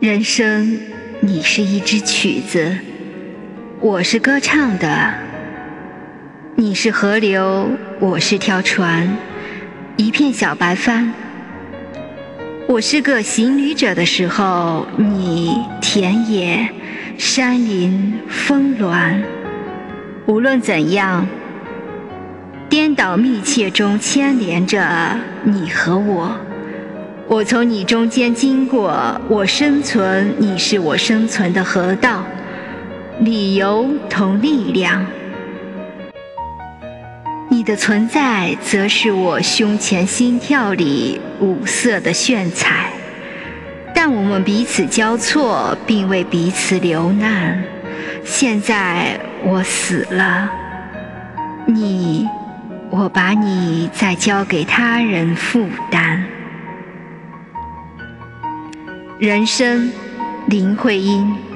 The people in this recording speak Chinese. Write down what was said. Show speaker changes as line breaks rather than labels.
人生，你是一支曲子，我是歌唱的；你是河流，我是条船，一片小白帆。我是个行旅者的时候，你田野、山林、峰峦。无论怎样，颠倒密切中牵连着你和我。我从你中间经过，我生存，你是我生存的河道，理由同力量。你的存在，则是我胸前心跳里五色的炫彩。但我们彼此交错，并为彼此流难。现在我死了，你，我把你再交给他人负担。人生，林徽因。